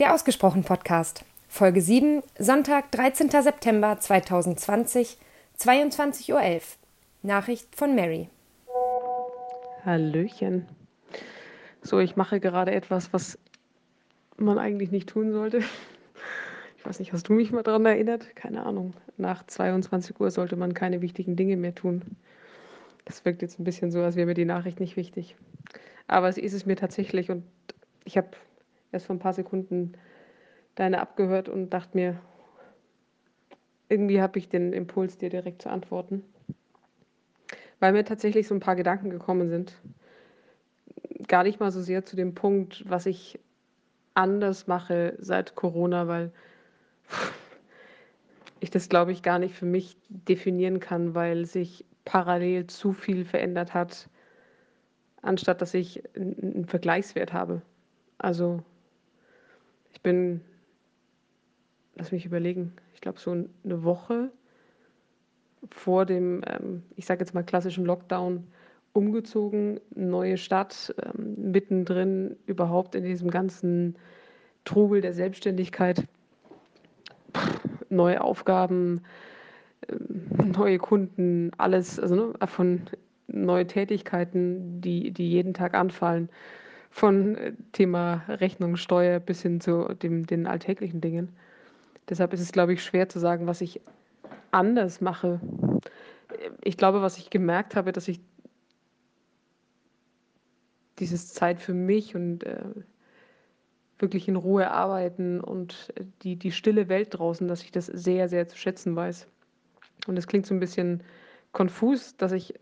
Der Ausgesprochen Podcast, Folge 7, Sonntag, 13. September 2020, 22.11 Uhr. Nachricht von Mary. Hallöchen. So, ich mache gerade etwas, was man eigentlich nicht tun sollte. Ich weiß nicht, hast du mich mal daran erinnert? Keine Ahnung. Nach 22 Uhr sollte man keine wichtigen Dinge mehr tun. Das wirkt jetzt ein bisschen so, als wäre mir die Nachricht nicht wichtig. Aber es ist es mir tatsächlich und ich habe erst vor ein paar Sekunden deine abgehört und dachte mir, irgendwie habe ich den Impuls, dir direkt zu antworten. Weil mir tatsächlich so ein paar Gedanken gekommen sind. Gar nicht mal so sehr zu dem Punkt, was ich anders mache seit Corona, weil ich das, glaube ich, gar nicht für mich definieren kann, weil sich parallel zu viel verändert hat, anstatt dass ich einen Vergleichswert habe. Also bin, lass mich überlegen, ich glaube so eine Woche vor dem, ähm, ich sage jetzt mal klassischen Lockdown, umgezogen, neue Stadt, ähm, mittendrin überhaupt in diesem ganzen Trubel der Selbstständigkeit, neue Aufgaben, ähm, neue Kunden, alles, also ne, von neue Tätigkeiten, die, die jeden Tag anfallen von äh, Thema Rechnung, Steuer bis hin zu dem, den alltäglichen Dingen. Deshalb ist es, glaube ich, schwer zu sagen, was ich anders mache. Ich glaube, was ich gemerkt habe, dass ich dieses Zeit für mich und äh, wirklich in Ruhe arbeiten und die, die stille Welt draußen, dass ich das sehr, sehr zu schätzen weiß. Und es klingt so ein bisschen konfus, dass ich,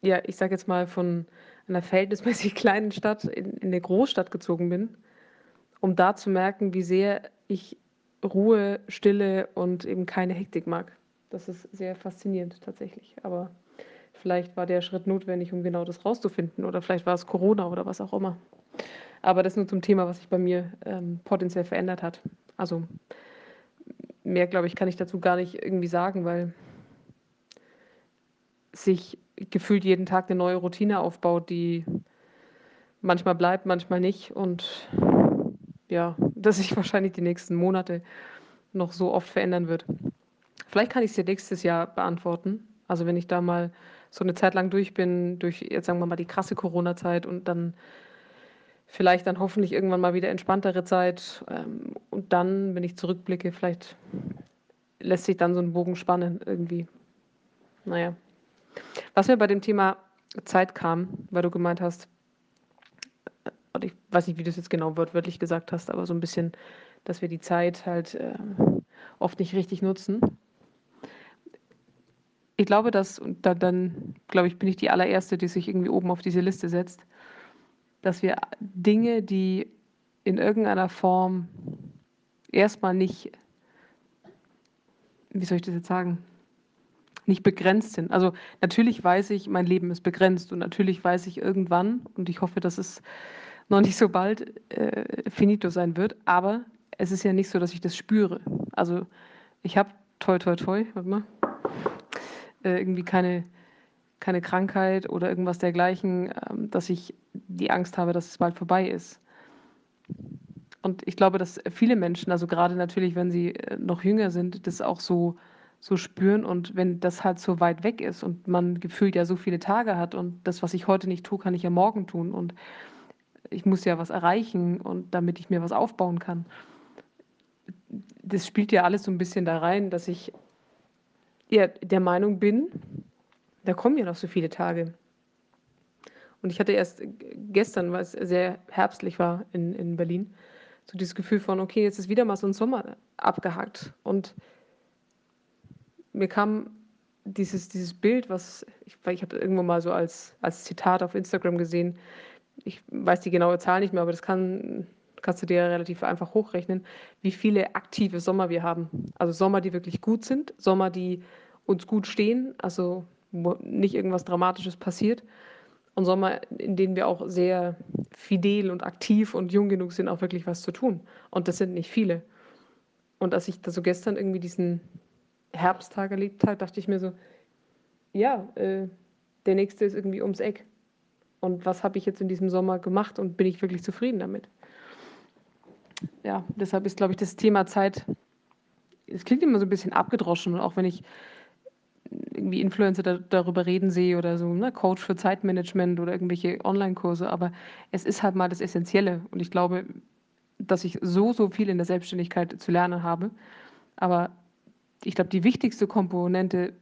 ja, ich sage jetzt mal von einer verhältnismäßig kleinen Stadt in, in eine Großstadt gezogen bin, um da zu merken, wie sehr ich Ruhe, Stille und eben keine Hektik mag. Das ist sehr faszinierend tatsächlich. Aber vielleicht war der Schritt notwendig, um genau das rauszufinden. Oder vielleicht war es Corona oder was auch immer. Aber das nur zum Thema, was sich bei mir ähm, potenziell verändert hat. Also mehr, glaube ich, kann ich dazu gar nicht irgendwie sagen, weil sich gefühlt jeden Tag eine neue Routine aufbaut, die manchmal bleibt, manchmal nicht. Und ja, dass sich wahrscheinlich die nächsten Monate noch so oft verändern wird. Vielleicht kann ich es dir nächstes Jahr beantworten. Also wenn ich da mal so eine Zeit lang durch bin, durch jetzt sagen wir mal die krasse Corona-Zeit und dann vielleicht dann hoffentlich irgendwann mal wieder entspanntere Zeit. Ähm, und dann, wenn ich zurückblicke, vielleicht lässt sich dann so ein Bogen spannen irgendwie. Naja. Was mir bei dem Thema Zeit kam, weil du gemeint hast, oder ich weiß nicht, wie du es jetzt genau wörtlich gesagt hast, aber so ein bisschen, dass wir die Zeit halt äh, oft nicht richtig nutzen. Ich glaube, dass, und da, dann, glaube ich, bin ich die allererste, die sich irgendwie oben auf diese Liste setzt, dass wir Dinge, die in irgendeiner Form erstmal nicht, wie soll ich das jetzt sagen, nicht begrenzt sind. Also natürlich weiß ich, mein Leben ist begrenzt und natürlich weiß ich irgendwann, und ich hoffe, dass es noch nicht so bald äh, finito sein wird, aber es ist ja nicht so, dass ich das spüre. Also ich habe toi toi toi, warte mal, äh, irgendwie keine, keine Krankheit oder irgendwas dergleichen, äh, dass ich die Angst habe, dass es bald vorbei ist. Und ich glaube, dass viele Menschen, also gerade natürlich, wenn sie äh, noch jünger sind, das auch so so spüren. Und wenn das halt so weit weg ist und man gefühlt ja so viele Tage hat und das, was ich heute nicht tue, kann ich ja morgen tun. Und ich muss ja was erreichen und damit ich mir was aufbauen kann. Das spielt ja alles so ein bisschen da rein, dass ich ja der Meinung bin, da kommen ja noch so viele Tage. Und ich hatte erst gestern, weil es sehr herbstlich war in, in Berlin, so dieses Gefühl von, okay, jetzt ist wieder mal so ein Sommer abgehakt. Und mir kam dieses, dieses Bild, was ich, ich habe irgendwo mal so als, als Zitat auf Instagram gesehen. Ich weiß die genaue Zahl nicht mehr, aber das kann, kannst du dir relativ einfach hochrechnen, wie viele aktive Sommer wir haben. Also Sommer, die wirklich gut sind, Sommer, die uns gut stehen, also wo nicht irgendwas Dramatisches passiert. Und Sommer, in denen wir auch sehr fidel und aktiv und jung genug sind, auch wirklich was zu tun. Und das sind nicht viele. Und als ich da so gestern irgendwie diesen, Herbsttag erlebt habe, dachte ich mir so, ja, äh, der nächste ist irgendwie ums Eck. Und was habe ich jetzt in diesem Sommer gemacht und bin ich wirklich zufrieden damit? ja, deshalb ist, glaube ich, das Thema Zeit, es klingt immer so ein bisschen abgedroschen, auch wenn ich irgendwie Influencer da, darüber reden sehe oder so, ne, Coach für Zeitmanagement oder irgendwelche Online-Kurse, aber es ist halt mal das Essentielle und ich glaube, dass ich so, so viel in der Selbstständigkeit zu lernen habe, aber ich glaube, die wichtigste Komponente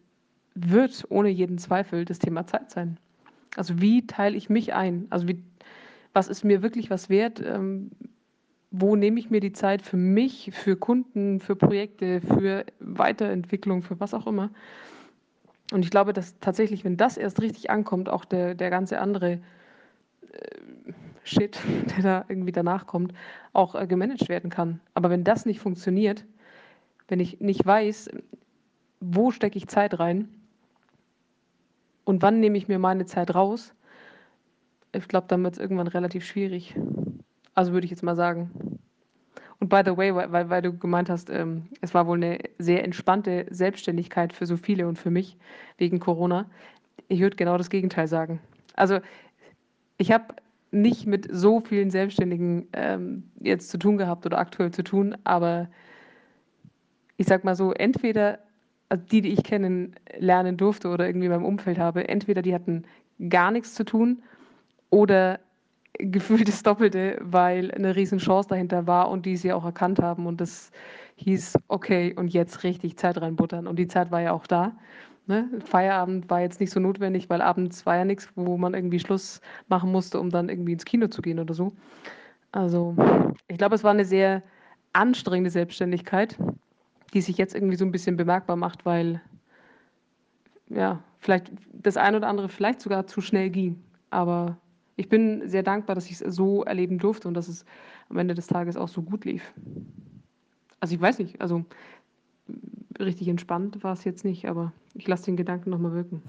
wird ohne jeden Zweifel das Thema Zeit sein. Also wie teile ich mich ein? Also wie, was ist mir wirklich was wert? Ähm, wo nehme ich mir die Zeit für mich, für Kunden, für Projekte, für Weiterentwicklung, für was auch immer? Und ich glaube, dass tatsächlich, wenn das erst richtig ankommt, auch der, der ganze andere äh, Shit, der da irgendwie danach kommt, auch äh, gemanagt werden kann. Aber wenn das nicht funktioniert, wenn ich nicht weiß, wo stecke ich Zeit rein und wann nehme ich mir meine Zeit raus, ich glaube, dann wird es irgendwann relativ schwierig. Also würde ich jetzt mal sagen. Und by the way, weil, weil du gemeint hast, ähm, es war wohl eine sehr entspannte Selbstständigkeit für so viele und für mich wegen Corona. Ich würde genau das Gegenteil sagen. Also ich habe nicht mit so vielen Selbstständigen ähm, jetzt zu tun gehabt oder aktuell zu tun, aber ich sag mal so, entweder also die, die ich kennenlernen durfte oder irgendwie meinem Umfeld habe, entweder die hatten gar nichts zu tun oder gefühlt das Doppelte, weil eine riesen Chance dahinter war und die sie auch erkannt haben und das hieß, okay, und jetzt richtig Zeit reinbuttern. Und die Zeit war ja auch da. Ne? Feierabend war jetzt nicht so notwendig, weil abends war ja nichts, wo man irgendwie Schluss machen musste, um dann irgendwie ins Kino zu gehen oder so. Also ich glaube, es war eine sehr anstrengende Selbstständigkeit, die sich jetzt irgendwie so ein bisschen bemerkbar macht, weil ja, vielleicht das ein oder andere vielleicht sogar zu schnell ging. Aber ich bin sehr dankbar, dass ich es so erleben durfte und dass es am Ende des Tages auch so gut lief. Also ich weiß nicht, also richtig entspannt war es jetzt nicht, aber ich lasse den Gedanken nochmal wirken.